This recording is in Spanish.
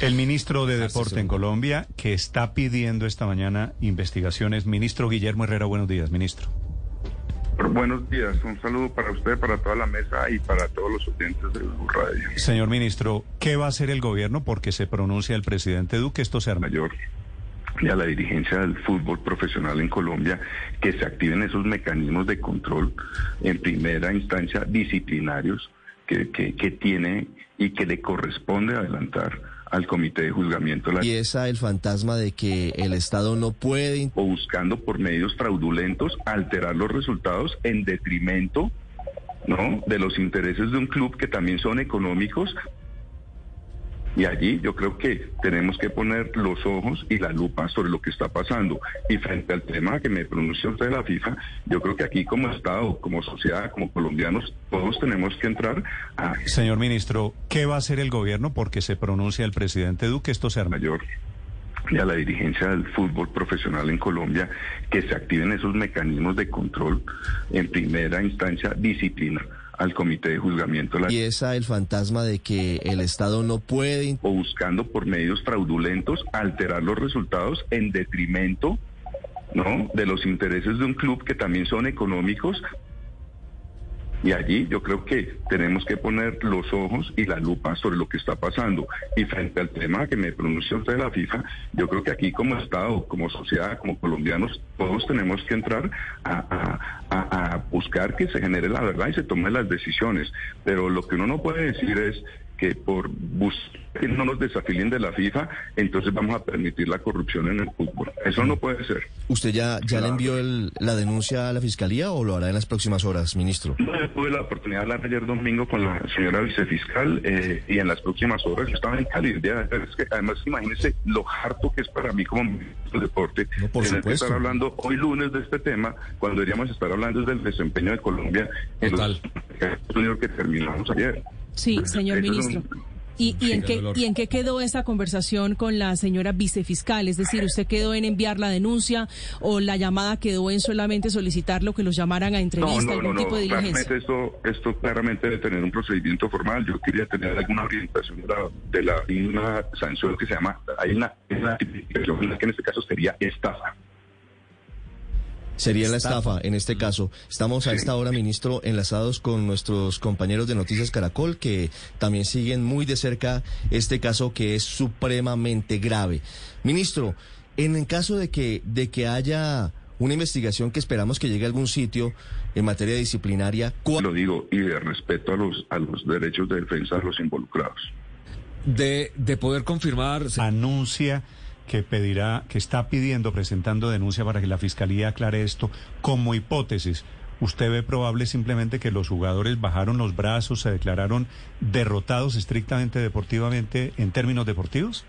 El ministro de Deporte en Colombia, que está pidiendo esta mañana investigaciones, ministro Guillermo Herrera, buenos días, ministro. Buenos días, un saludo para usted, para toda la mesa y para todos los oyentes de Radio. Señor ministro, ¿qué va a hacer el gobierno? Porque se pronuncia el presidente Duque, esto se arma. Mayor y a la dirigencia del fútbol profesional en Colombia que se activen esos mecanismos de control en primera instancia disciplinarios que, que, que tiene y que le corresponde adelantar al comité de juzgamiento. Y esa el fantasma de que el Estado no puede... O buscando por medios fraudulentos alterar los resultados en detrimento ¿no? de los intereses de un club que también son económicos, y allí yo creo que tenemos que poner los ojos y la lupa sobre lo que está pasando. Y frente al tema que me pronunció usted de la FIFA, yo creo que aquí como Estado, como sociedad, como colombianos, todos tenemos que entrar a... Señor ministro, ¿qué va a hacer el gobierno porque se pronuncia el presidente Duque? Esto se Mayor y a la dirigencia del fútbol profesional en Colombia que se activen esos mecanismos de control en primera instancia disciplina al comité de juzgamiento. Y esa el fantasma de que el Estado no puede... O buscando por medios fraudulentos alterar los resultados en detrimento ¿no? de los intereses de un club que también son económicos y allí yo creo que tenemos que poner los ojos y la lupa sobre lo que está pasando. Y frente al tema que me pronunció usted de la FIFA, yo creo que aquí como Estado, como sociedad, como colombianos, todos tenemos que entrar a, a buscar que se genere la verdad y se tomen las decisiones. Pero lo que uno no puede decir es que por buscar que no nos desafilien de la FIFA, entonces vamos a permitir la corrupción en el fútbol. Eso no puede ser. ¿Usted ya, ya le envió la denuncia a la Fiscalía o lo hará en las próximas horas, ministro? No, tuve la oportunidad de hablar ayer domingo con la señora vicefiscal eh, y en las próximas horas estaba en Cali. Es que además, imagínese lo harto que es para mí como ministro de deporte no, por tener que estar hablando hoy lunes de este tema cuando deberíamos estar hablando del desempeño de Colombia en los que terminamos ayer. Sí, señor ministro. ¿Y, y, en qué, ¿Y en qué quedó esa conversación con la señora vicefiscal? Es decir, ¿usted quedó en enviar la denuncia o la llamada quedó en solamente solicitar lo que los llamaran a entrevista, no, no, algún no, tipo de diligencia? Esto, esto claramente debe tener un procedimiento formal. Yo quería tener alguna orientación de la, de la una sanción que se llama, hay una, una tipificación que en este caso sería estafa. Sería la estafa en este caso. Estamos a esta hora, ministro, enlazados con nuestros compañeros de Noticias Caracol, que también siguen muy de cerca este caso que es supremamente grave. Ministro, en el caso de que, de que haya una investigación que esperamos que llegue a algún sitio en materia disciplinaria. Lo digo, y de respeto a los, a los derechos de defensa de los involucrados. De, de poder confirmar. Anuncia que pedirá, que está pidiendo, presentando denuncia para que la fiscalía aclare esto como hipótesis. ¿Usted ve probable simplemente que los jugadores bajaron los brazos, se declararon derrotados estrictamente deportivamente en términos deportivos?